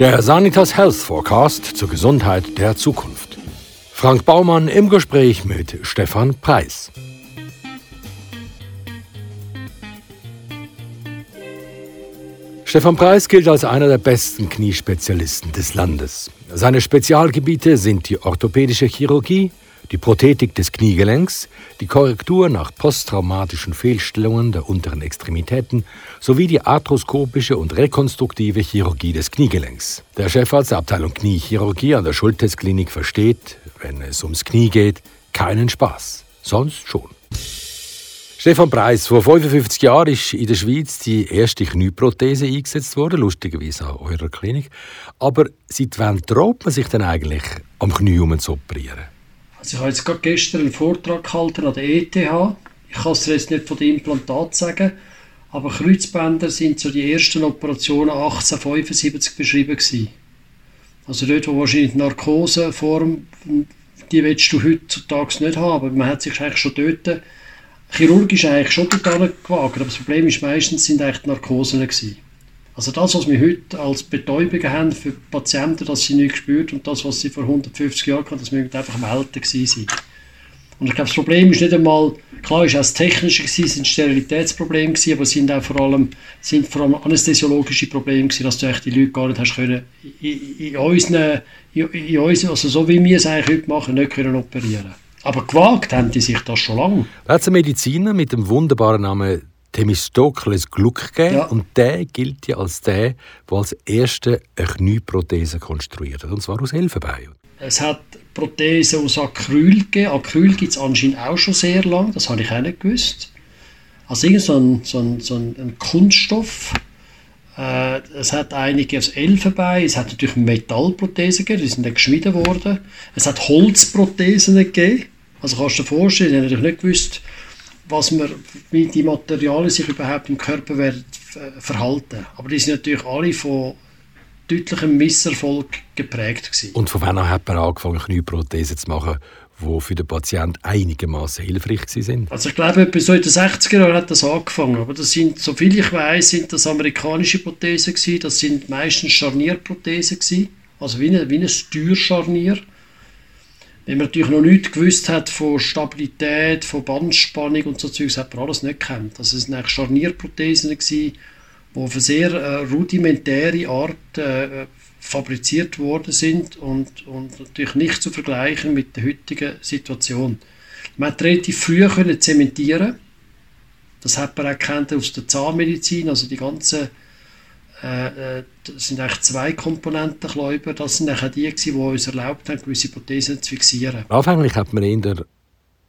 Der Sanitas Health Forecast zur Gesundheit der Zukunft. Frank Baumann im Gespräch mit Stefan Preis. Stefan Preis gilt als einer der besten Kniespezialisten des Landes. Seine Spezialgebiete sind die orthopädische Chirurgie, die Prothetik des Kniegelenks, die Korrektur nach posttraumatischen Fehlstellungen der unteren Extremitäten sowie die arthroskopische und rekonstruktive Chirurgie des Kniegelenks. Der Chefarzt der Abteilung Kniechirurgie an der Schultes-Klinik versteht, wenn es ums Knie geht, keinen Spaß. Sonst schon. Stefan Preis, vor 55 Jahren ist in der Schweiz die erste Knieprothese eingesetzt worden, lustigerweise an eurer Klinik. Aber seit wann traut man sich denn eigentlich, am Knie um zu operieren? Also ich habe jetzt gerade gestern einen Vortrag gehalten an der ETH. Ich kann es jetzt nicht von dem Implantat sagen, aber Kreuzbänder sind so die ersten Operationen 1875 beschrieben gewesen. Also dort, wo wahrscheinlich die Narkoseform, die willst du heutzutage nicht haben, man hat sich eigentlich schon dort chirurgisch eigentlich schon total gewagt, aber das Problem ist meistens sind eigentlich die Narkosen gewesen. Also das, was wir heute als Betäubung haben für Patienten, dass sie nicht gespürt und das, was sie vor 150 Jahren hatten, das müssen einfach Welten gewesen sein. Und ich glaube, das Problem ist nicht einmal, klar ist auch das Technische gewesen, sind Sterilitätsprobleme gewesen, aber es sind auch vor allem, sind vor allem anästhesiologische Probleme gewesen, dass du echt die Leute gar nicht hast können, in, in, unseren, in, in unseren, also so wie wir es eigentlich heute machen, nicht können operieren. Aber gewagt haben die sich das schon lange. Da Mediziner mit dem wunderbaren Namen Themistokles Gluck gegeben. Ja. Und der gilt ja als der, der als erster eine Knieprothese konstruiert hat. Und zwar aus Elfenbein. Es hat Prothesen aus Acryl gegeben. Acryl gibt es anscheinend auch schon sehr lange. Das habe ich auch nicht gewusst. Also irgend so ein, so ein, so ein Kunststoff. Äh, es hat einige aus Elfenbein. Es hat natürlich Metallprothesen gegeben. Die sind dann geschmiedet worden. Es hat Holzprothesen gegeben. Also kannst du dir vorstellen, ich habe natürlich nicht gewusst, was man, wie die Materialien sich überhaupt im Körper werden äh, verhalten. Aber die sind natürlich alle von deutlichem Misserfolg geprägt gewesen. Und von wann an hat man angefangen, Knieprothesen zu machen, die für den Patienten einigermaßen hilfreich sind? Also ich glaube, etwa so in den 60er Jahren hat das angefangen. Aber das sind, soviel ich weiß, sind das amerikanische Prothesen gewesen. Das sind meistens Scharnierprothesen gewesen. Also wie ein, wie ein Steuerscharnier wenn man natürlich noch nichts gewusst hat von Stabilität, von Bandspannung und so Zeugs, hat man alles nicht gekannt. Also es waren Scharnierprothesen, die auf eine sehr äh, rudimentäre Art äh, fabriziert worden sind und, und natürlich nicht zu vergleichen mit der heutigen Situation. Man hat relativ früh können zementieren. Das hat man auch aus der Zahnmedizin, also die ganzen äh, äh, das sind eigentlich zwei Komponenten, Kläuber. Das sind eigentlich die, die uns erlaubt haben, gewisse Prothesen zu fixieren. Anfänglich hat man in der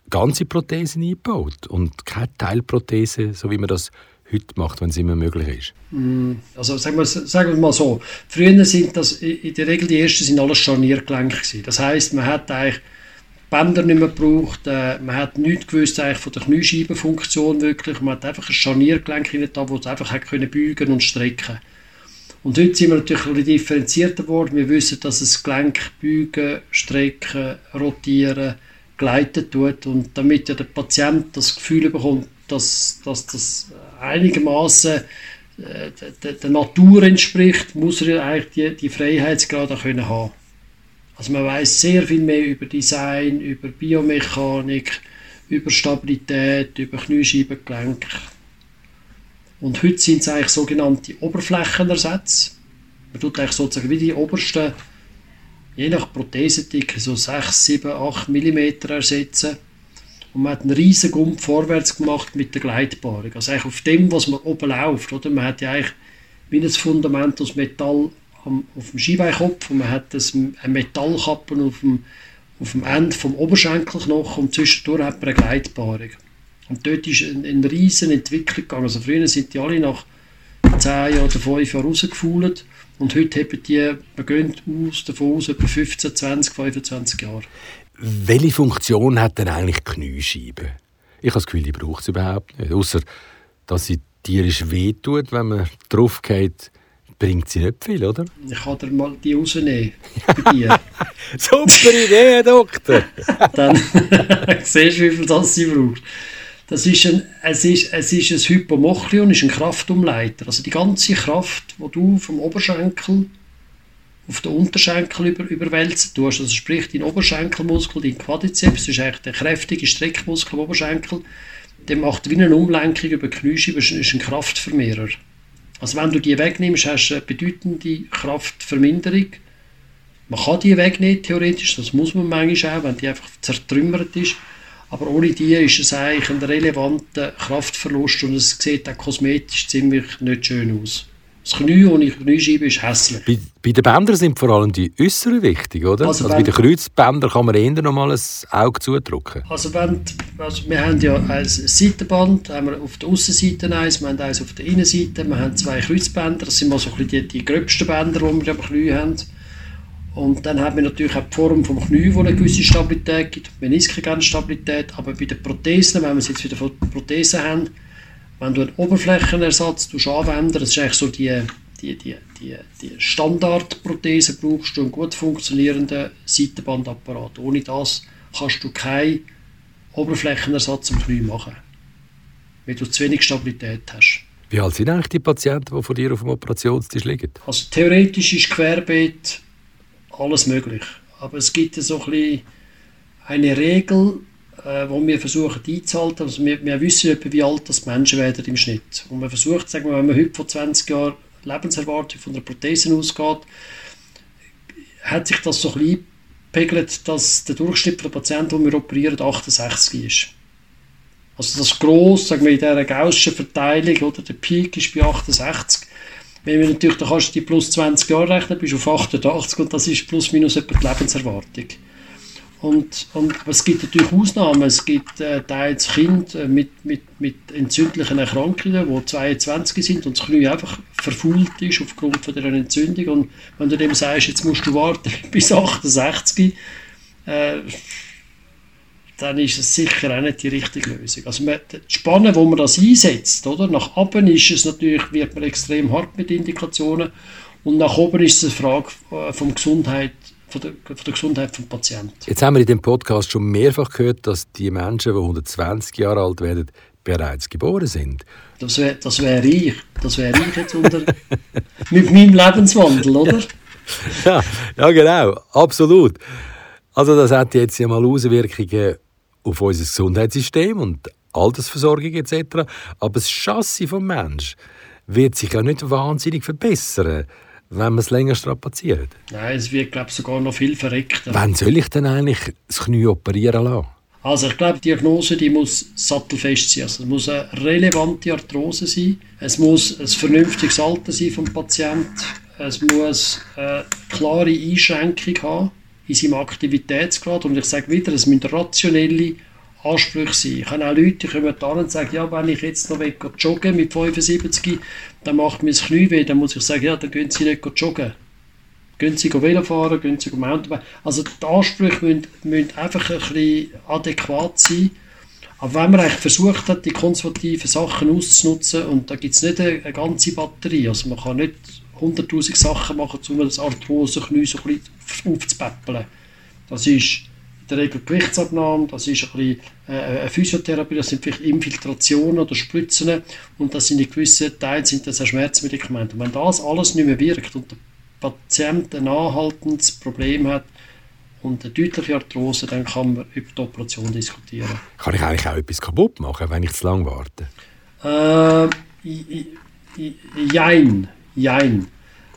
ganze Prothesen eingebaut und keine Teilprothese, so wie man das heute macht, wenn es immer möglich ist? Mm, also sagen wir, sagen wir mal so, früher sind das in der Regel die ersten sind alles Scharniergelenke gewesen. Das heißt, man hat eigentlich Bänder nicht mehr gebraucht, äh, man hat nichts gewusst eigentlich von der Kniescheibenfunktion wirklich, man hat einfach ein Scharniergelenk hinein, wo es einfach hat können bügen und strecken und heute sind wir natürlich ein differenzierter geworden. Wir wissen, dass es Gelenk beugen, strecken, rotieren, gleiten tut. Und damit ja der Patient das Gefühl bekommt, dass, dass das einigermaßen äh, der, der, Natur entspricht, muss er eigentlich die, die Freiheitsgrade können haben. Also man weiß sehr viel mehr über Design, über Biomechanik, über Stabilität, über Kniescheibengelenk. Und heute sind es eigentlich sogenannte Oberflächenersätze. Man tut eigentlich sozusagen wie die obersten, je nach Prothesendicke, so 6, 7, 8 mm ersetzen. Und man hat einen riesen Gump vorwärts gemacht mit der Gleitbarung. Also eigentlich auf dem, was man oben läuft. Oder? Man hat ja eigentlich wie ein Fundament aus Metall auf dem Skibeinkopf und man hat das, eine Metallkappe auf dem, auf dem Ende vom Oberschenkelknochen und zwischendurch hat man eine Gleitbarung. Und dort ist eine, eine riesen Entwicklung gegangen. Also früher sind die alle nach 10 oder 5 Jahren rausgefault und heute haben die, man geht aus, davon aus, etwa 15, 20, 25 Jahre. Welche Funktion hat denn eigentlich die Kniescheibe? Ich habe das Gefühl, die braucht es überhaupt nicht. Außer, dass sie tierisch wehtut, wenn man drauf geht, bringt sie nicht viel, oder? Ich kann dir mal die rausnehmen. Bei dir. Super Idee, Doktor! Dann siehst du, wie viel das sie braucht. Das ist ein, es, ist, es ist ein Hypomoklion, ist ein Kraftumleiter. Also die ganze Kraft, die du vom Oberschenkel auf den Unterschenkel über, überwälzen tust. Also sprich, dein Oberschenkelmuskel, dein Quadrizeps, das ist eigentlich der kräftige Streckmuskel im Oberschenkel, der macht wie eine Umlenkung über die Kniescheibe, ist ein Kraftvermehrer. Also wenn du die wegnimmst, hast du eine bedeutende Kraftverminderung. Man kann die wegnehmen, theoretisch, das muss man manchmal auch, wenn die einfach zertrümmert ist. Aber ohne die ist es eigentlich ein relevanter Kraftverlust und es sieht auch kosmetisch ziemlich nicht schön aus. Das Knie ohne Kniescheibe ist hässlich. Bei, bei den Bändern sind vor allem die äußeren wichtig, oder? Also, also bei den Kreuzbändern kann man eher noch mal ein Auge zudrücken. Also, wenn, also wir haben ja ein Seitenband, haben wir auf der Außenseite eins, wir haben eins auf der Innenseite, wir haben zwei Kreuzbänder, das sind mal so ein die, die gröbsten Bänder, die wir am Knie haben. Und dann haben wir natürlich auch die Form vom Knie, die eine gewisse Stabilität gibt. Menisken gerne Stabilität, aber bei den Prothesen, wenn wir jetzt wieder von Prothesen haben, wenn du einen Oberflächenersatz anwenden das ist eigentlich so die, die, die, die, die Standardprothese, brauchst du einen gut funktionierenden Seitenbandapparat. Ohne das kannst du keinen Oberflächenersatz am Knie machen, weil du zu wenig Stabilität hast. Wie alt sind eigentlich die Patienten, die von dir auf dem Operationstisch liegen? Also theoretisch ist Querbeet alles möglich. Aber es gibt so ein eine Regel, äh, wo wir versuchen einzuhalten. Also wir, wir wissen etwa, wie alt das Menschen werden im Schnitt. Und man versucht, sagen wir, wenn man heute von 20 Jahren Lebenserwartung von der Prothese ausgeht, hat sich das so ein bisschen eingepegelt, dass der Durchschnitt der Patienten, die wir operieren, 68 ist. Also das gross, sagen wir, in dieser gaußschen Verteilung, oder, der Peak ist bei 68. Wenn wir natürlich, da kannst du die plus 20 Jahre rechnen, bist du auf 88 und das ist plus minus etwa die Lebenserwartung. Und, und es gibt natürlich Ausnahmen. Es gibt äh, teils Kinder äh, mit, mit, mit entzündlichen Erkrankungen, die 22 sind und das Knie einfach verfault ist aufgrund von dieser Entzündung. Und wenn du dem sagst, jetzt musst du warten bis 68, äh, dann ist es sicher auch nicht die richtige Lösung. Also man, die Spanne, wo man das einsetzt, oder? nach oben ist es natürlich, wird man extrem hart mit Indikationen und nach oben ist es eine Frage äh, vom Gesundheit von der, von der Gesundheit des Patienten. Jetzt haben wir in dem Podcast schon mehrfach gehört, dass die Menschen, die 120 Jahre alt werden, bereits geboren sind. Das wäre das wär ich. Das wäre ich jetzt unter, mit meinem Lebenswandel, oder? ja, ja, genau. Absolut. Also das hat jetzt ja mal Auswirkungen auf unser Gesundheitssystem und Altersversorgung etc. Aber das Chassis des Menschen wird sich ja nicht wahnsinnig verbessern wenn man es länger strapaziert? Nein, es wird, glaube ich, sogar noch viel verreckter. Wann soll ich denn eigentlich das Knie operieren lassen? Also ich glaube, die Diagnose die muss sattelfest sein. Also es muss eine relevante Arthrose sein. Es muss ein vernünftiges Alter sein vom Patienten. Es muss eine klare Einschränkung haben in seinem Aktivitätsgrad. Und ich sage wieder, es müssen rationelle Ansprüche sein. Ich habe auch Leute, die kommen da und sagen, ja, wenn ich jetzt noch joggen mit 75, dann macht mir das Knie weh, dann muss ich sagen, ja, dann gehen Sie nicht joggen. Gehen Sie Velo fahren, gehen Sie Mountainbike. Also die Ansprüche müssen, müssen einfach ein bisschen adäquat sein. Aber wenn man eigentlich versucht hat, die konservativen Sachen auszunutzen, und da gibt es nicht eine, eine, ganze Batterie, also man kann nicht 100'000 Sachen machen, um das Arthrose-Knie so ein bisschen aufzupäppeln. Das ist der Regel Gewichtsabnahme, das ist ein bisschen äh, eine Physiotherapie, das sind vielleicht Infiltrationen oder Spritzen und das sind in gewissen Teilen sind das auch Schmerzmedikamente. Und wenn das alles nicht mehr wirkt und der Patient ein anhaltendes Problem hat und eine deutliche Arthrose, dann kann man über die Operation diskutieren. Kann ich eigentlich auch etwas kaputt machen, wenn ich zu lange warte? Äh, jein, jein.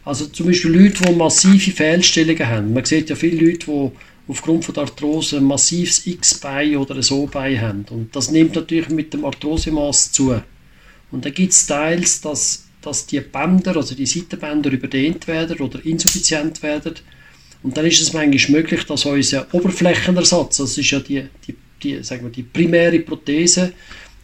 Also zum Beispiel Leute, die massive Fehlstellungen haben. Man sieht ja viele Leute, die aufgrund von der Arthrose ein massives X-Bein oder ein O-Bein haben. Und das nimmt natürlich mit dem Arthrosemaß zu. Und da gibt es teils, dass, dass die Bänder, also die Seitenbänder überdehnt werden oder insuffizient werden. Und dann ist es manchmal möglich, dass unser Oberflächenersatz, das ist ja die, die, die, sagen wir, die primäre Prothese,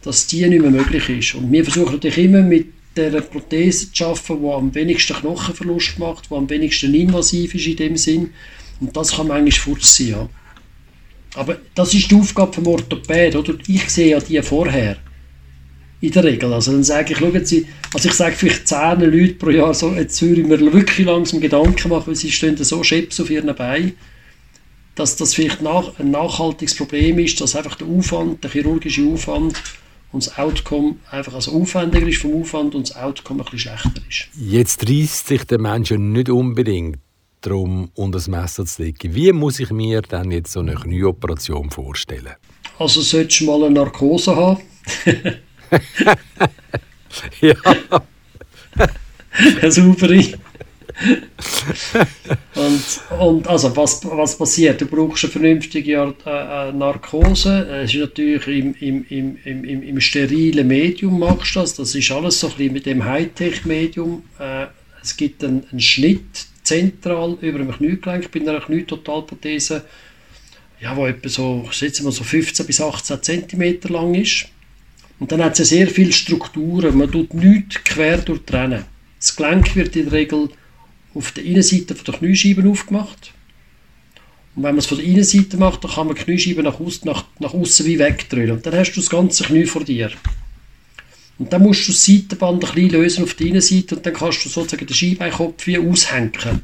dass die nicht mehr möglich ist. Und wir versuchen natürlich immer mit der Prothese zu arbeiten, die am wenigsten Knochenverlust macht, die am wenigsten invasiv ist in dem Sinn und das kann manchmal furcht sein, ja. Aber das ist die Aufgabe vom Orthopäd, oder? Ich sehe ja die vorher. In der Regel. Also dann sage ich, schauen Sie, also ich sage vielleicht zehn Leute pro Jahr, so, jetzt würde ich mir wirklich langsam Gedanken machen, weil sie stehen so scheps auf ihren Beinen, dass das vielleicht nach, ein nachhaltiges Problem ist, dass einfach der Aufwand, der chirurgische Aufwand und das Outcome einfach also aufwendiger ist vom Aufwand und das Outcome ein bisschen schlechter ist. Jetzt reißt sich der Mensch nicht unbedingt darum, unter das Messer zu legen. Wie muss ich mir dann jetzt so eine Knieoperation vorstellen? Also solltest du mal eine Narkose haben. ja. eine saubere. und, und also was, was passiert? Du brauchst eine vernünftige äh, äh Narkose. Es ist natürlich im, im, im, im, im sterilen Medium machst du das. Das ist alles so ein bisschen mit dem Hightech-Medium. Äh, es gibt einen, einen, Schnitt zentral über dem Kniegelenk bei einer Knietotalprothese, ja, wo etwa so, schätzen wir so 15 bis 18 cm lang ist. Und dann hat es sehr viele Strukturen. Man tut nichts quer durchtrennen. Das Gelenk wird in der Regel auf der Innenseite der Kniescheibe aufgemacht. Und wenn man es von der Innenseite macht, dann kann man die Kniescheibe nach, außen, nach, nach außen wie wegdrehen. Und dann hast du das ganze Knie vor dir. Und dann musst du das Seitenband ein bisschen lösen auf der Innenseite und dann kannst du sozusagen den Scheibeinkopf wie aushängen.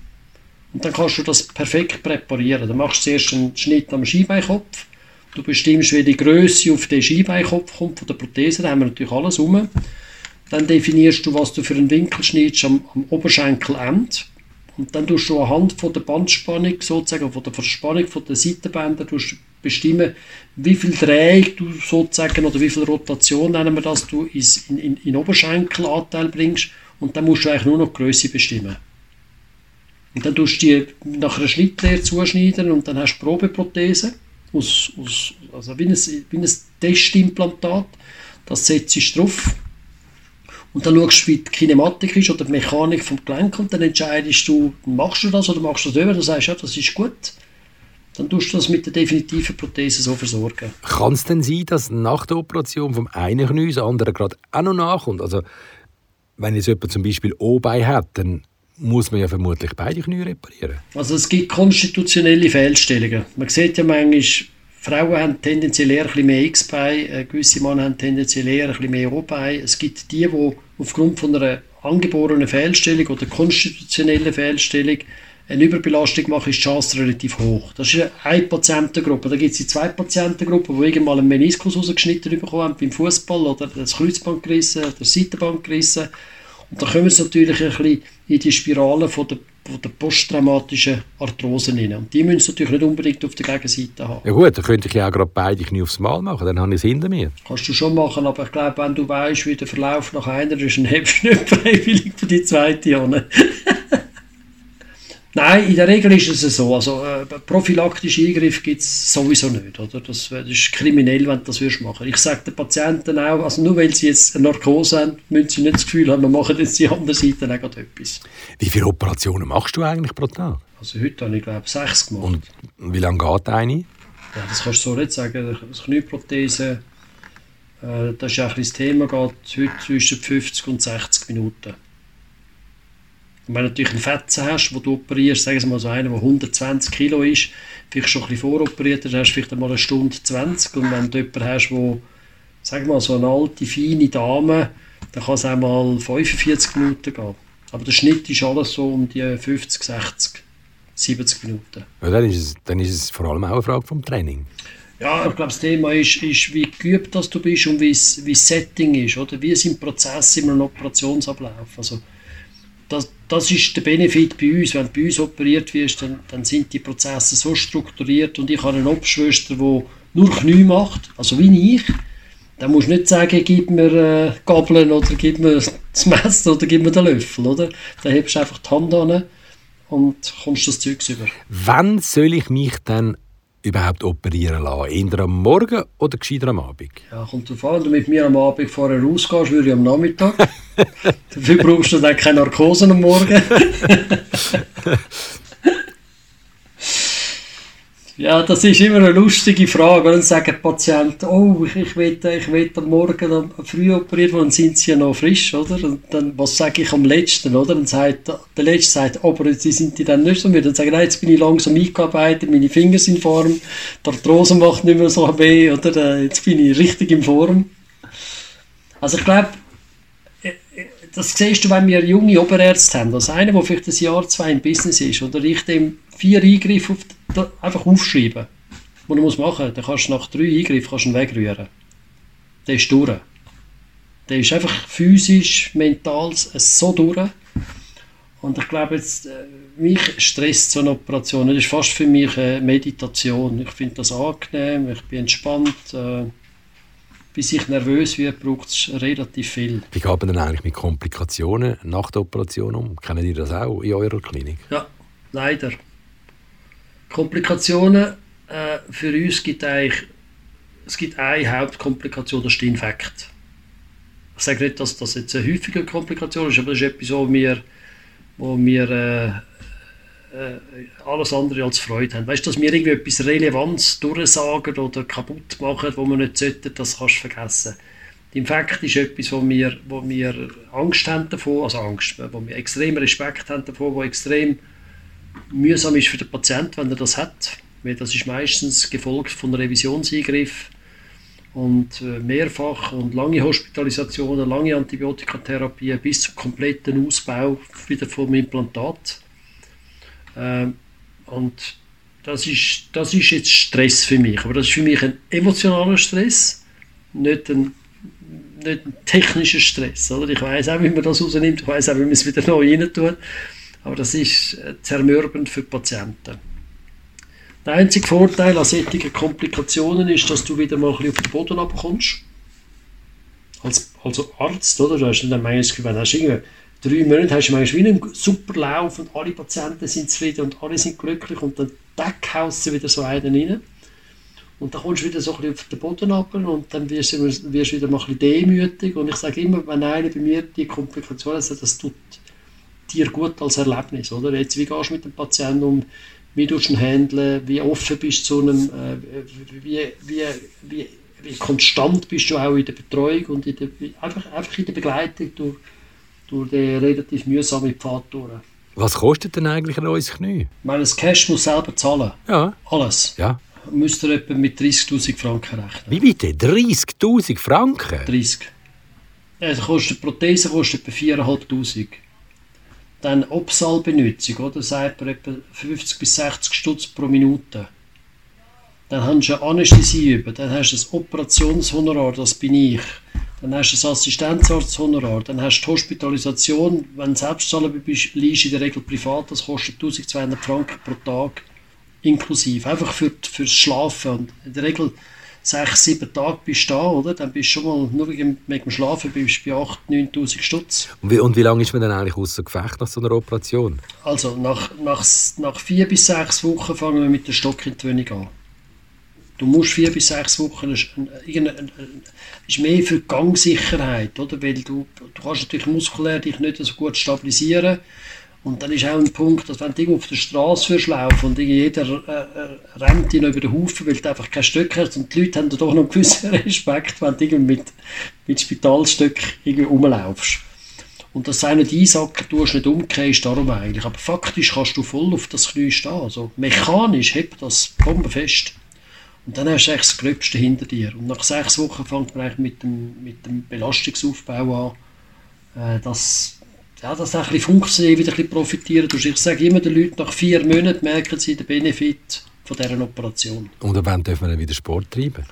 Und dann kannst du das perfekt präparieren. Dann machst du zuerst einen Schnitt am Scheibeinkopf. Du bestimmst, wie die Größe auf den Scheibeinkopf kommt von der Prothese. Da haben wir natürlich alles rum. Dann definierst du, was du für einen Winkel schneidest am, am Oberschenkelende. Und dann tust du anhand von der Bandspannung, sozusagen von der Verspannung von der Seitenbänder, bestimmen, wie viel Drehung du sozusagen oder wie viel Rotation nennen wir das, du in, in, in Oberschenkelanteil bringst. Und dann musst du eigentlich nur noch die Größe bestimmen. Und dann tust du die nach einer Schnittlehre zuschneiden und dann hast du Probeprothese, aus, aus, also wie ein, wie ein Testimplantat. Das setzt du drauf und dann schaust du, wie die Kinematik ist oder die Mechanik vom Gelenk und dann entscheidest du, machst du das oder machst du das über, dann sagst du, ja, das ist gut. Dann tust du das mit der definitiven Prothese so versorgen. Kann es denn sein, dass nach der Operation vom einen Knie das andere gerade auch noch nachkommt? Also, wenn jetzt jemand zum Beispiel O-Bein hat, dann muss man ja vermutlich beide Knie reparieren. Also es gibt konstitutionelle Fehlstellungen. Man sieht ja manchmal, Frauen haben tendenziell eher ein bisschen mehr X-Bein, äh, gewisse Männer haben tendenziell eher ein bisschen mehr O-Bein. Es gibt die, die aufgrund von einer angeborenen Fehlstellung oder konstitutionellen Fehlstellung eine Überbelastung machen, ist die Chance relativ hoch. Das ist eine Patientengruppe. Da gibt es die zwei Patientengruppen, die irgendwann einen Meniskus rausgeschnitten bekommen haben beim Fußball oder das Kreuzband gerissen, oder das Seitenband gerissen. Und da kommen sie natürlich ein bisschen in die Spirale von der von der posttraumatischen Arthrose rein. Und die müssen sie natürlich nicht unbedingt auf der Gegenseite haben. Ja gut, dann könnte ich ja auch gerade beide Knie aufs Mal machen, dann habe ich es hinter mir. Kannst du schon machen, aber ich glaube, wenn du weißt, wie der Verlauf nach einer ist, dann hebst du nicht freiwillig für die zweite an. Nein, in der Regel ist es so. Also, äh, prophylaktische Eingriffe gibt es sowieso nicht. Oder? Das, das, ist kriminell, wenn du das machen würdest. Ich sage den Patienten auch, also nur weil sie jetzt eine Narkose haben, müssen sie nicht das Gefühl haben, wir machen jetzt die andere Seite auch etwas. Wie viele Operationen machst du eigentlich pro Tag? Also heute habe ich glaube sechs gemacht. Und wie lange geht eine? Ja, das kannst du so nicht sagen. Das Knieprothese, äh, das ist auch ein das Thema, geht heute zwischen 50 und 60 Minuten. Und wenn du natürlich einen Fetzen hast, wo du operierst, sagen wir mal so einen, der 120 Kilo ist, vielleicht schon ein bisschen voroperiert, dann hast du vielleicht einmal eine Stunde 20. Und wenn du jemanden hast, der, sagen wir mal, so eine alte, feine Dame, dann kann es auch mal 45 Minuten gehen. Aber der Schnitt ist alles so um die 50, 60, 70 Minuten. Ja, dann, ist es, dann ist es vor allem auch eine Frage vom Training. Ja, ich glaube, das Thema ist, ist wie geübt dass du bist und wie das Setting ist. Oder? Wie sind Prozesse in einem Operationsablauf? Also, das, das ist der Benefit bei uns. Wenn du bei uns operiert wirst, dann, dann sind die Prozesse so strukturiert und ich habe eine Obschwester, die nur Knie macht, also wie ich. Dann musst du nicht sagen, gib mir äh, Gabeln oder gib mir das Messer oder gib mir den Löffel, oder? Dann hebst du einfach die Hand an und kommst das Zeug über. Wann soll ich mich dann überhaupt operieren lassen? Eher am Morgen oder gescheiter am Abend? Ja, kommt darauf an. Wenn du mit mir am Abend vorher rausgehst, würde ich am Nachmittag. Dafür brauchst du dann keine Narkose am Morgen. Ja, das ist immer eine lustige Frage. Dann sagen die Patienten, oh, ich, will, ich will am Morgen früh operiert werden, dann sind sie ja noch frisch, oder? Und dann, was sage ich am letzten, oder? Dann sagt, der Letzte sagt, aber sie sind die dann nicht so mit. Dann sage ich, nein, jetzt bin ich langsam eingearbeitet, meine Finger sind in Form, der Arthrose macht nicht mehr so weh, oder? Jetzt bin ich richtig in Form. Also ich glaube, äh, äh, das siehst du, wenn wir junge Oberärzte haben. Also einer, der vielleicht ein Jahr, zwei im Business ist, oder ich dem vier Eingriffe auf da, einfach aufschreiben, was du musst machen musst. Dann kannst du nach drei Eingriffen kannst du ihn wegrühren. Der ist durch. Der ist einfach physisch, mental so durch. Und ich glaube, jetzt, äh, mich stresst so eine Operation. Das ist fast für mich eine Meditation. Ich finde das angenehm, ich bin entspannt. Äh, bis ich nervös werde, braucht es relativ viel. Wie geht man denn eigentlich mit Komplikationen nach der Operation um? Kennen Sie das auch in eurer Klinik? Ja, leider. Komplikationen äh, für uns gibt eigentlich es gibt eine Hauptkomplikation, das ist der Infekt. Ich sage nicht, dass das jetzt eine häufige Komplikation ist, aber das ist etwas, wo wir, wo wir äh, äh, alles andere als Freude haben. Weißt du, dass wir irgendwie etwas Relevanz durchsagen oder kaputt machen, wo wir nicht sollten, das kannst du vergessen. Der Infekt ist etwas, wo wir, wo wir Angst haben davor, also Angst, wo wir extrem Respekt haben davor, wo extrem mühsam ist für den Patienten, wenn er das hat. Weil das ist meistens gefolgt von Revisionseingriff und äh, mehrfach und lange Hospitalisationen, lange Antibiotikatherapie bis zum kompletten Ausbau wieder vom Implantat. Ähm, und das ist, das ist jetzt Stress für mich. Aber das ist für mich ein emotionaler Stress, nicht ein, nicht ein technischer Stress. Oder? Ich weiß auch, wie man das rausnimmt, ich weiß auch, wie man es wieder neu rein tut. Aber das ist äh, zermürbend für die Patienten. Der einzige Vorteil an solchen Komplikationen ist, dass du wieder mal ein bisschen auf den Boden abkommst. Als, als Arzt, oder? Du hast dann manchmal wenn du drei Monate hast du manchmal einen super Lauf und alle Patienten sind zufrieden und alle sind glücklich und dann deckhaust du wieder so einen rein. Und dann kommst du wieder so ein bisschen auf den Boden ab und dann wirst du, wirst wieder mal ein bisschen demütig. Und ich sage immer, wenn einer bei mir die Komplikation hat, das tut dir gut als Erlebnis. Oder? Jetzt, wie gehst du mit dem Patienten um? Wie tust du ihn handeln? Wie offen bist du zu einem? Äh, wie, wie, wie, wie konstant bist du auch in der Betreuung und in der, einfach, einfach in der Begleitung durch durch den relativ mühsamen Pfad durch. Was kostet denn eigentlich ein neues Knie? Ich meine, das Cash muss selber zahlen. Ja. Alles. Ja. Müsst ihr etwa mit 30'000 Franken rechnen. Wie bitte? 30'000 Franken? 30. Also kostet, die Prothese kostet etwa 4'500. Dann Obsalbenutzung, oder? Sagt man etwa 50 bis 60 Stutz pro Minute. Dann hast du eine Anästhesie über, dann hast du das Operationshonorar, das bin ich. Dann hast du das Assistenzarzthonorar, dann hast du die Hospitalisation, wenn du Selbstzahler bist, liegst in der Regel privat, das kostet 1200 Franken pro Tag inklusive, einfach für, fürs Schlafen. Und in der Regel sechs, sieben Tage bist du da, oder? Dann bist du schon mal, nur wegen, dem Schlafen, bist du bei 8'000, 9'000 Stutz. Und wie, und wie lange ist man dann eigentlich außer Gefecht nach so einer Operation? Also nach, nach, nach vier bis sechs Wochen fangen wir mit der Stockentwöhnung an. Du musst vier bis sechs Wochen, ist mehr für die Gangsicherheit, oder? Weil du, du kannst natürlich muskulär dich nicht so gut stabilisieren. Und dann ist auch ein Punkt, dass wenn du auf der Straße laufen und jeder äh, äh, rennt ihn über den Haufen, weil du einfach kein Stück hast und die Leute haben doch noch einen gewissen Respekt, wenn du mit, mit Spitalstück irgendwie rumlaufst. Und dass du nicht einsacken tust, nicht umkehrst, darum eigentlich. Aber faktisch kannst du voll auf das Knie stehen. Also mechanisch hebt das bombenfest. Und dann hast du das Gröbste hinter dir. Und nach sechs Wochen fängt man eigentlich mit dem, mit dem Belastungsaufbau an, äh, dass, ja, dass ein bisschen funktioniert, wieder ein bisschen profitieren tust. Ich sage immer den Leuten, nach vier Monaten merken sie den Benefit von dieser Operation. Und wann dürfen wir dann wieder Sport treiben?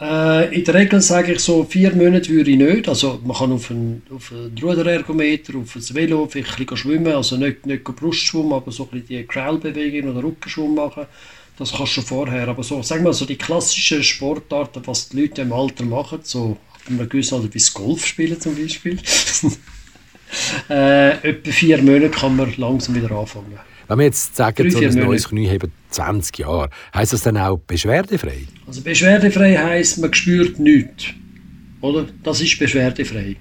Äh, in der Regel sage ich so, vier Monate würde ich nicht. Also man kann auf einen, auf einen Ruderergometer, auf ein Velo vielleicht ein bisschen schwimmen, also nicht, nicht Brustschwimmen, aber so ein bisschen die Crawl-Bewegung oder Rückenschwimmen machen. Das kannst du schon vorher. Aber so, sagen wir so die klassischen Sportarten, was die Leute im Alter machen, so einem gewissen Alter wie Golf spielen zum Beispiel, äh, etwa vier Monate kann man langsam wieder anfangen. Wenn wir jetzt sagen, so ein neues Knie haben 20 Jahre, heisst das dann auch beschwerdefrei? Also beschwerdefrei heisst, man spürt nichts. Oder? Das ist beschwerdefrei.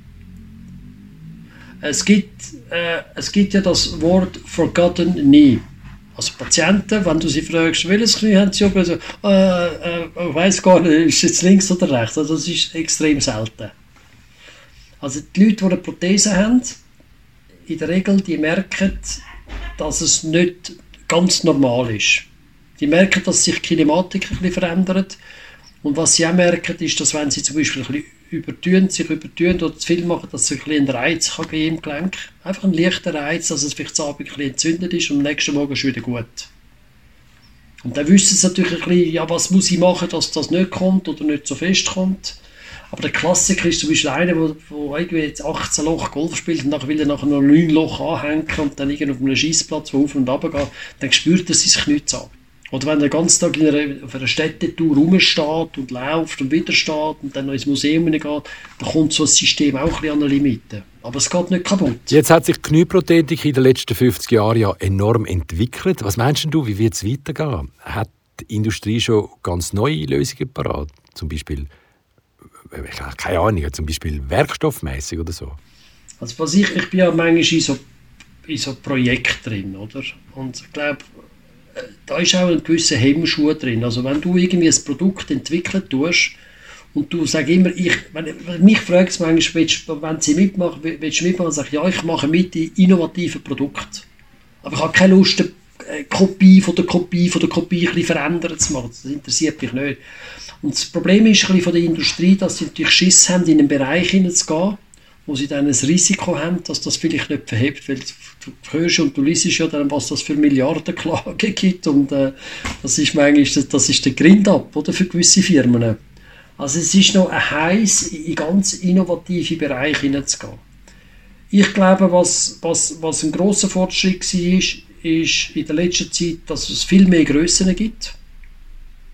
Es gibt, äh, es gibt ja das Wort Forgotten Knee. Also Patienten, wenn du sie fragst, welches Knie haben sie oben, also, äh, äh, ich weiß gar nicht, ist es jetzt links oder rechts? Also das ist extrem selten. Also die Leute, die eine Prothese haben, in der Regel, die merken, dass es nicht ganz normal ist. Die merken, dass sich die Kinematik ein bisschen verändert. Und was sie auch merken, ist, dass wenn sie zum Beispiel ein bisschen übertun, sich übertun oder zu viel machen, dass es ein bisschen einen Reiz kann geben im Gelenk. Einfach ein leichter Reiz, dass es vielleicht am Abend ein bisschen entzündet ist und am nächsten Morgen ist wieder gut. Und dann wissen sie natürlich ein bisschen, ja, was muss ich machen, dass das nicht kommt oder nicht so fest kommt. Aber der Klassiker ist zum Beispiel einer, der irgendwie jetzt 18 Loch Golf spielt und dann will er nachher noch 9 Loch anhängen und dann irgendwie auf einem Schießplatz, wo auf und runter geht, dann spürt er sein Knie an. Oder wenn er den ganzen Tag in einer, auf einer Städtetour rumsteht und läuft und wieder steht und dann noch ins Museum geht, dann kommt so ein System auch ein bisschen an eine Limite. Aber es geht nicht kaputt. Jetzt hat sich die Knieprothetik in den letzten 50 Jahren ja enorm entwickelt. Was meinst du, wie wird es weitergehen? Hat die Industrie schon ganz neue Lösungen parat? Zum Beispiel, äh, keine Ahnung, zum Beispiel werkstoffmäßig oder so? Also was ich, ich bin ja manchmal in so, in so Projekten drin, oder? Und ich glaube, da ist auch ein gewisser Hemmschuh drin. Also wenn du irgendwie ein Produkt entwickeln tust und du sagst immer, ich, wenn, mich fragt es manchmal, willst, wenn sie mitmachen, willst du mitmachen, sage ich, ja, ich mache mit in innovativen Produkten. Aber ich habe keine Lust, eine Kopie von der Kopie von der Kopie ein bisschen verändern zu machen. Das interessiert mich nicht. Und das Problem ist ein bisschen von der Industrie, dass sie natürlich Schiss haben, in einen Bereich hineinzugehen, wo sie dann ein Risiko haben, dass das vielleicht nicht verhebt, weil du hörst und du liest ja dann, was das für Milliardenklagen gibt und äh, das ist manchmal, das, ist der Grind ab, oder, für gewisse Firmen. Also es ist noch ein heiß in ganz innovative Bereiche hineinzugehen. Ich glaube, was, was, was ein großer Fortschritt war, ist, ist in der letzten Zeit, dass es viel mehr Grössen gibt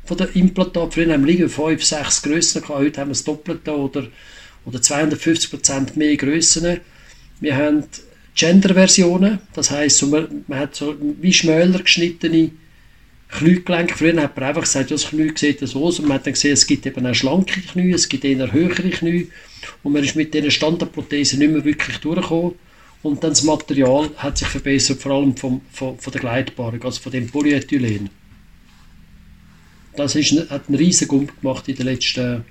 von der Implantat. Früher haben wir 5, 6 Grössen gehabt, heute haben wir das Doppelte oder oder 250% mehr Grössen. Wir haben Gender-Versionen, das heisst, so, man, man, hat so wie schmäler geschnittene Kniegelenke. Früher hat man einfach gesagt, das Knie sieht so aus und man hat dann gesehen, es gibt eben auch schlanke Knie, es gibt eher höhere Knie und man ist mit diesen Standardprothesen nicht mehr wirklich durchgekommen. Und dann das Material hat sich verbessert, vor allem vom, von, von der Gleitbarung, also von dem Polyethylen. Das ist, hat einen riesen Gump gemacht in den letzten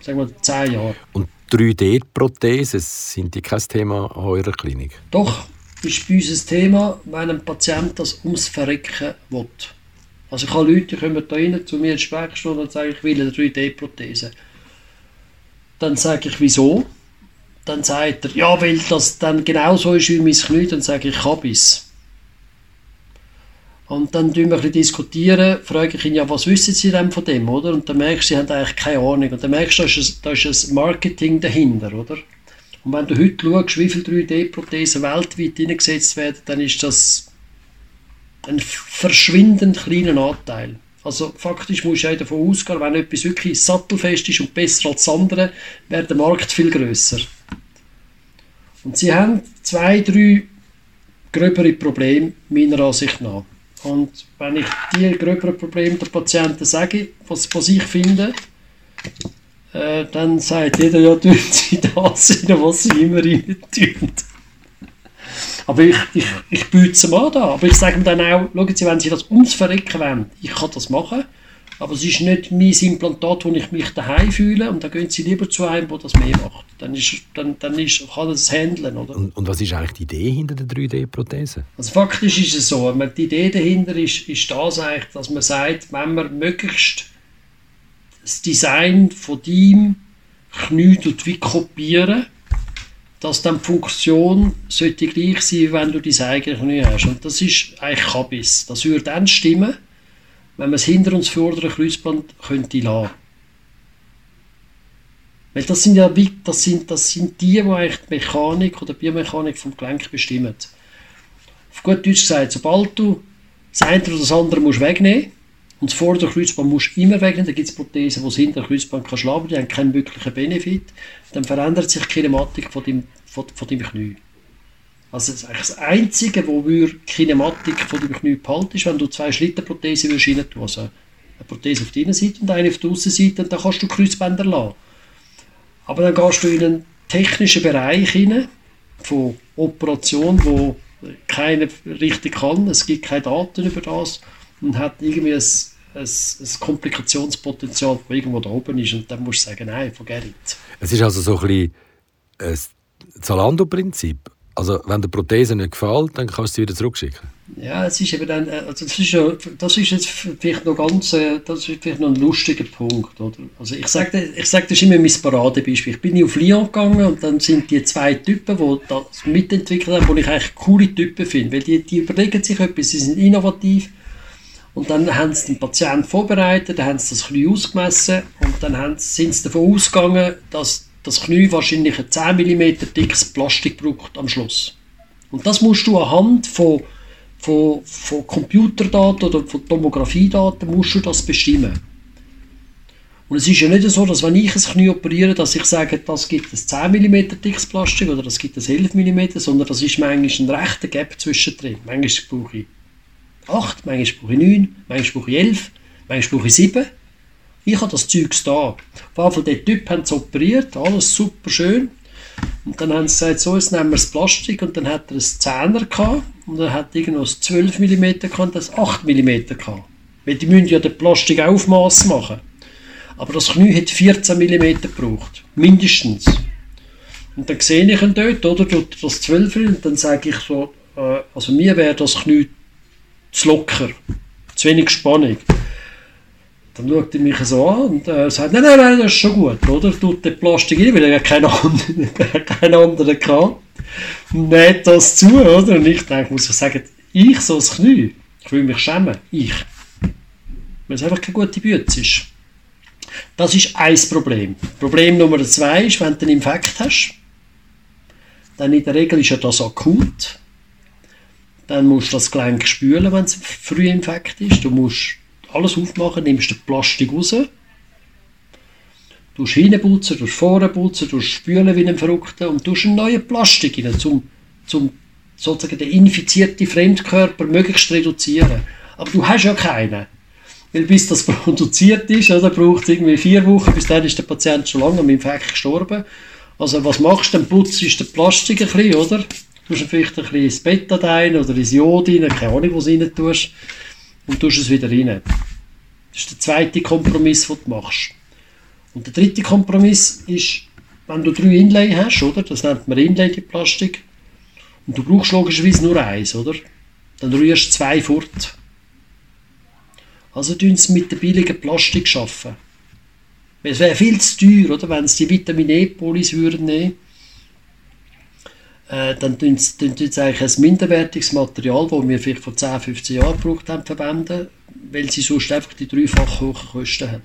sagen wir, zehn Jahren. Und 3D-Prothesen, sind die kein Thema an eurer Klinik? Doch, ist bei uns ein Thema, wenn ein Patient das ums Verrecken will. Also ich habe Leute, die kommen da rein zu mir ins Sprechstunde und sagen, ich will eine 3D-Prothese. Dann sage ich, wieso? Dann sagt er, ja, weil das dann genauso ist wie mein Knie. Dann sage ich, ich habe es. Und dann diskutieren wir ein diskutieren, frage ich ihn, ja, was wissen Sie denn von dem, oder? Und dann merkst du, sie haben eigentlich keine Ahnung. Und dann merkst du, da ist, ein, da ist ein Marketing dahinter, oder? Und wenn du heute schaust, wie viele 3D-Prothesen weltweit eingesetzt werden, dann ist das ein verschwindend kleiner Anteil. Also faktisch musst du davon ausgehen, wenn etwas wirklich sattelfest ist und besser als das andere, wäre der Markt viel grösser. Und sie haben zwei, drei gröbere Probleme, meiner Ansicht nach. Und wenn ich die gröberen Probleme der Patienten sage, was, was ich finde, äh, dann sagt jeder, ja, tun Sie das rein, was Sie immer rein tun. Aber ich, ich, ich biete es mal da. Aber ich sage mir dann auch, schauen Sie, wenn Sie das ums Verrecken wollen, ich kann das machen. Aber es ist nicht mein Implantat, wo ich mich daheim fühle und dann gehen sie lieber zu einem, der das mehr macht. Dann, ist, dann, dann ist, kann das handeln. Oder? Und, und was ist eigentlich die Idee hinter der 3D-Prothese? Also faktisch ist es so, die Idee dahinter ist, ist das eigentlich, dass man sagt, wenn man möglichst das Design von deinem Knie wie kopieren dass dann die Funktion sollte gleich sein, wenn du dein eigenes Knie hast. Und das ist eigentlich Kabis. Das würde dann stimmen, wenn man es hinter uns vordere Kreuzband könnte lassen. Weil das sind ja das sind, das sind die, die eigentlich die Mechanik oder die Biomechanik vom Gelenk bestimmen. Auf gut Deutsch gesagt, sobald du das eine oder das andere musst wegnehmen und das vordere Kreuzband musst immer wegnehmen, dann gibt es Prothesen, die das hintere Kreuzband kann schlagen, die haben keinen wirklichen Benefit, dann verändert sich die Kinematik von deinem, von, von deinem Knie. Also das, Einzige, wo wir Kinematik von dem Knie behalten, ist, wenn du zwei Schlittenprothesen rein tun Also eine Prothese auf der Innenseite und eine auf der Außenseite, dann kannst du Kreuzbänder lassen. Aber dann gehst du in einen technischen Bereich hinein, von Operation, wo keiner richtig kann, es gibt keine Daten über das und hat irgendwie ein, ein, ein Komplikationspotenzial, das irgendwo da oben ist und dann musst du sagen, nein, forget it. Es ist also so ein bisschen ein Zalando-Prinzip. Also wenn der Prothese nicht gefällt, dann kannst du sie wieder zurückschicken. Ja, es ist eben dann, äh, also das ist, ja, das ist jetzt vielleicht noch ganz, äh, das ist vielleicht noch ein lustiger Punkt, oder? Also ich sage, ich sage, das ist immer mein Paradebeispiel. Ich bin auf Lyon gegangen und dann sind die zwei Typen, die das mitentwickelt haben, die ich eigentlich coole Typen finde, weil die, die überlegen sich etwas, sie sind innovativ Und dann haben sie den Patienten vorbereitet, dann haben sie das Knie ausgemessen und dann sind sie davon ausgegangen, dass das Knie wahrscheinlich ein 10 mm dickes Plastik braucht am Schluss. Und das musst du anhand von, von, von Computerdaten oder von Tomographiedaten musst du das bestimmen. Und es ist ja nicht so, dass wenn ich ein Knie operiere, dass ich sage, das gibt ein 10 mm dickes Plastik oder das gibt ein 11 mm, sondern das ist manchmal ein rechter Gap zwischendrin. Manchmal brauche ich 8, manchmal brauche ich 9, manchmal brauche ich 11, manchmal brauche ich 7. Ich habe das Zeug da. Auf jeden Fall, der Typ haben operiert, alles super schön. Und dann haben sie gesagt, so, jetzt nehmen wir das Plastik und dann hat er einen 10er gehabt und er hat irgendwo ein 12 mm gehabt und das 8 mm gehabt. Weil die müssen ja den Plastik Aufmaß machen. Aber das Knie hat 14 mm gebraucht. Mindestens. Und dann sehe ich ihn dort, oder, tut das 12 und dann sage ich so, äh, also mir wäre das Knie zu locker, zu wenig Spannung. Dann schaut er mich so an und äh, sagt, nein, nein, nein, das ist schon gut, oder? Tut den Plastik rein, weil er ja keinen anderen, keinen anderen kann. Näht das zu, oder? Und ich denke, muss ich sagen, ich so das Knie, ich will mich schämen, ich. Weil es einfach keine gute Bütze ist. Das ist ein Problem. Problem Nummer zwei ist, wenn du einen Infekt hast, dann in der Regel ist ja das akut. Dann musst du das Gelenk spülen, wenn es früh Infekt ist. Du musst alles aufmachen, nimmst den Plastik raus, du hinputzen, du vorne putzen, du spülen wie ein Verrückter und du einen neuen Plastik rein, um, um sozusagen den infizierten Fremdkörper möglichst reduzieren. Aber du hast ja keinen. Weil bis das produziert ist, oder, braucht es irgendwie vier Wochen, bis dann ist der Patient schon lange am Infekt gestorben. Also was machst du? Dann putzt du den Plastik ein bisschen, oder? Du tust vielleicht ein bisschen ins Betadine oder ins Jod rein, keine Ahnung, was du rein tust und tust es wieder rein. Das ist der zweite Kompromiss, den du machst. Und der dritte Kompromiss ist, wenn du drei Inlay hast, oder? Das nennt man Inlay, die Plastik. Und du brauchst logischerweise nur eins, oder? Dann rührst du zwei fort. Also tun sie mit der billigen Plastik arbeiten. Es wäre viel zu teuer, oder? Wenn sie die Vitamin E-Polis würden nehmen äh, dann tun sie, eigentlich ein minderwertiges Material, das wir vielleicht vor 10, 15 Jahren gebraucht haben, verwenden, weil sie sonst einfach die dreifach hohen Kosten haben.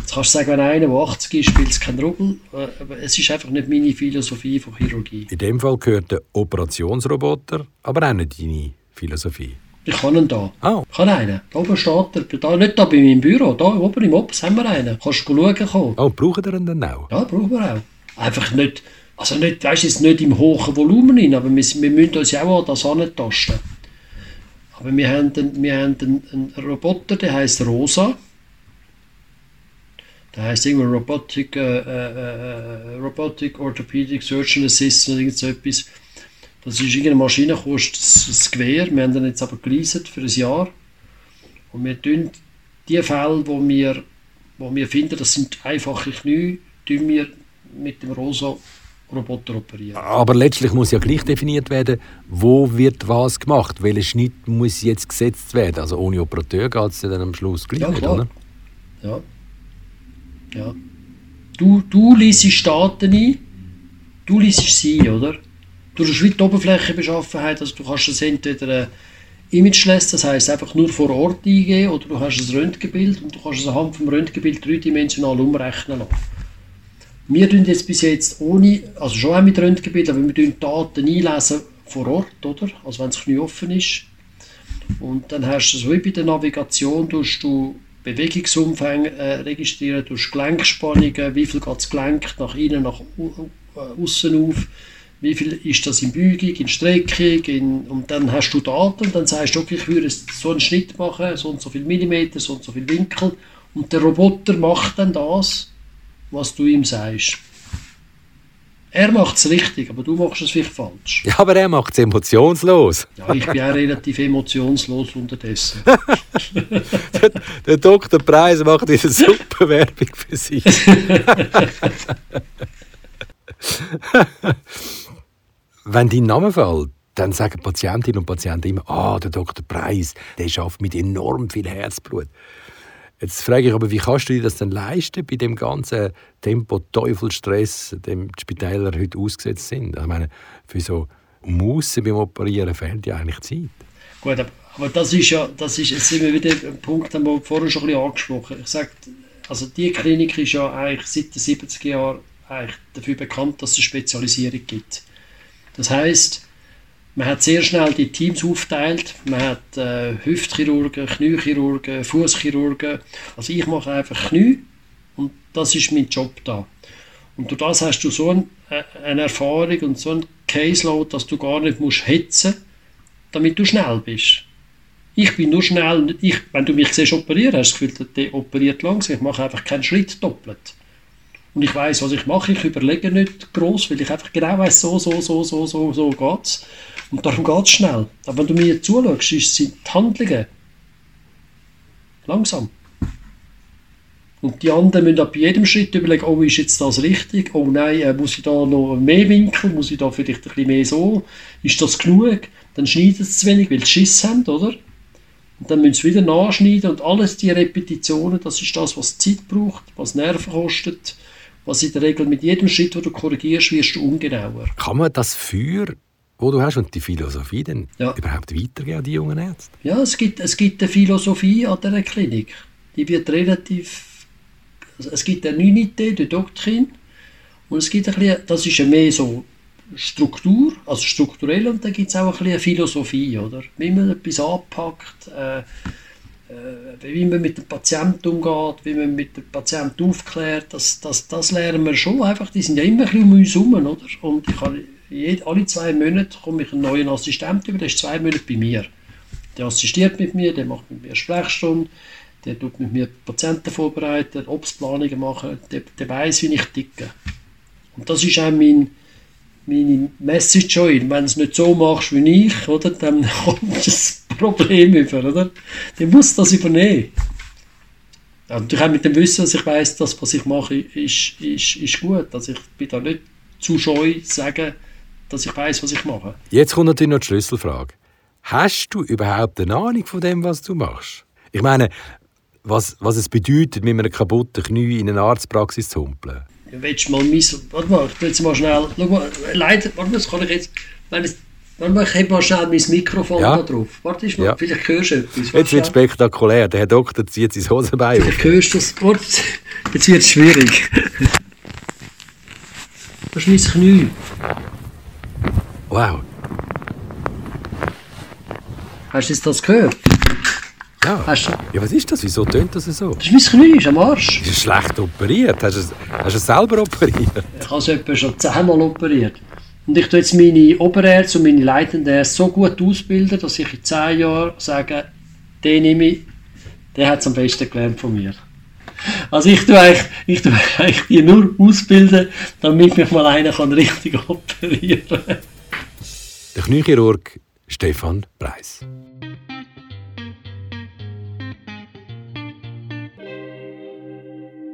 Jetzt kannst du sagen, wenn einer, der 80 ist, spielt es keinen Rubel, äh, aber es ist einfach nicht meine Philosophie von Chirurgie. In dem Fall gehört der Operationsroboter, aber auch nicht deine Philosophie. Ich kann ihn da. Oh. Ich kann einen. Da oben steht er. Da, nicht da bei meinem Büro. Da oben im Ops haben wir einen. Kannst du schauen kommen. Oh, brauchen wir ihn dann auch? Ja, brauchen wir auch. Einfach nicht also nicht, weißt, jetzt nicht im hohen Volumen rein, aber wir, wir müssen uns ja auch an das antasten. Aber wir haben, einen, wir haben einen, einen Roboter, der heißt Rosa. Der heißt irgendwie Robotic, äh, äh, äh, Robotic Orthopedic Surgeon Assistant oder so etwas. Das ist irgendeine Maschine, kostet das Gewehr. Wir haben den jetzt aber geleastet für ein Jahr. Und wir tun die Fälle, wo wir, wo wir finden, das sind einfache Knie, tun wir mit dem Rosa Roboter operieren. Aber letztlich muss ja gleich definiert werden, wo wird was gemacht. Welcher Schnitt muss jetzt gesetzt werden? Also ohne Operateur geht es ja dann am Schluss gleich ja, nicht, oder? Ja. ja. Du, du liest Daten ein, du liest sie, oder? Du hast wie die Oberflächenbeschaffenheit, also du kannst es entweder äh, imageless, das heißt einfach nur vor Ort eingeben, oder du hast ein Röntgenbild und du kannst es anhand vom Röntgenbild dreidimensional umrechnen lassen. Wir tun jetzt bis jetzt ohne, also schon auch mit Röntgenbild, aber wir tun Daten einlesen vor Ort, oder? Also wenn es offen ist. Und dann hast du so wie bei der Navigation, tust du Bewegungsumfang äh, registrieren, du Gelenkspannungen, wie viel geht das Gelenk nach innen, nach äh, außen auf, wie viel ist das in Beugung, in Streckung, in, und dann hast du Daten und dann sagst du, okay, ich würde so einen Schnitt machen, so und so viel Millimeter, so und so viel Winkel und der Roboter macht dann das was du ihm sagst. Er macht es richtig, aber du machst es vielleicht falsch. Ja, aber er macht es emotionslos. Ja, ich bin auch relativ emotionslos unterdessen. der, der Dr. Preis macht eine super Werbung für sich. Wenn dein Name fällt, dann sagen Patientinnen und Patienten immer, ah, oh, der Dr. Preis, der schafft mit enorm viel Herzblut. Jetzt frage ich aber, wie kannst du dir das denn leisten bei dem ganzen Tempo Teufelstress, dem die Spitäler heute ausgesetzt sind? Ich meine, für so Musse beim Operieren fehlt ja eigentlich Zeit. Gut, aber das ist ja, das ist, jetzt sind wir wieder ein Punkt, den wir vorhin schon ein bisschen angesprochen Ich sage, also die Klinik ist ja eigentlich seit den 70er Jahren eigentlich dafür bekannt, dass es Spezialisierung gibt. Das heißt, man hat sehr schnell die Teams aufteilt. Man hat äh, Hüftchirurgen, Kniechirurgen, Fußchirurgen. Also ich mache einfach Knie und das ist mein Job da. Und durch das hast du so ein, äh, eine Erfahrung und so ein Caseload, dass du gar nicht musst hetzen, damit du schnell bist. Ich bin nur schnell, ich, wenn du mich siehst operieren, hast du das Gefühl, der operiert langsam. Ich mache einfach keinen Schritt doppelt. Und ich weiß, was ich mache. Ich überlege nicht groß, weil ich einfach genau weiß, so, so, so, so, so, so geht's. Und darum geht es schnell. Aber wenn du mir zuschaust, sind die Handlungen langsam. Und die anderen müssen ab jedem Schritt überlegen, oh, ist jetzt das richtig? Oh nein, äh, muss ich da noch mehr Winkel? Muss ich da vielleicht ein bisschen mehr so? Ist das genug? Dann schneidet es zu wenig, weil sie Schiss haben, oder? Und dann müssen sie wieder nachschneiden und alles die Repetitionen, das ist das, was Zeit braucht, was Nerven kostet, was in der Regel mit jedem Schritt, den du korrigierst, wirst du ungenauer. Kann man das Feuer wo du hast und die Philosophie dann ja. überhaupt weitergeben an die jungen Ärzte? Ja, es gibt, es gibt eine Philosophie an dieser Klinik. Die wird relativ... Also es gibt eine Unität, eine Doktrin und es gibt ein bisschen, das ist mehr so Struktur, also strukturell und dann gibt es auch ein bisschen eine Philosophie, oder? Wie man etwas anpackt, äh, wie man mit dem Patienten umgeht, wie man mit dem Patienten aufklärt, das, das, das lernen wir schon einfach, die sind ja immer ein bisschen um uns herum, oder? Und ich habe jede, alle zwei Monate komme ich einen neuen Assistent über, der ist zwei Monate bei mir. Der assistiert mit mir, der macht mit mir Sprechstunden, der tut mit mir Patienten vorbereiten, Obstplanungen machen, der, der weiß, wie ich ticke. Und das ist auch mein, meine Message schon. Wenn du es nicht so machst wie ich, oder, dann kommt das Problem über, oder? Der muss das übernehmen. Ja, natürlich auch mit dem Wissen, dass ich weiß, dass was ich mache, ist, ist, ist gut. Also ich bin da nicht zu scheu zu sagen, dass ich weiß, was ich mache. Jetzt kommt natürlich noch die Schlüsselfrage. Hast du überhaupt eine Ahnung von dem, was du machst? Ich meine, was, was es bedeutet, mit einem kaputten Knie in eine Arztpraxis zu humpeln. Willst du mal mein... Warte mal, ich jetzt mal schnell... Schau mal, leider... Warte mal, das kann ich jetzt... Wenn es, Warte mal, ich habe mal schnell mein Mikrofon ja. da drauf. Warte mal, ja. vielleicht hörst du etwas. Warte jetzt wird es spektakulär. Der Herr Doktor zieht sein Hosenbein Vielleicht hörst du das... Warte, jetzt wird es schwierig. das ist mein Knie. Wow. Hast du das gehört? Ja. Hast du? Ja, was ist das? Wieso tönt das so? Das ist mein Knie, ist am Arsch. Ist es schlecht operiert? Hast du es, hast du es selber operiert? Ich habe es etwa schon zehnmal operiert. Und ich tue jetzt meine Oberärzte und meine Leitenden Ärzte so gut ausbilden, dass ich in zehn Jahren sage, den nehme ich, der hat es am besten gelernt von mir. Also ich tue eigentlich, ich tue eigentlich die nur ausbilden, damit mich mal einer kann richtig operieren kann. Der Kniechirurg Stefan Preis.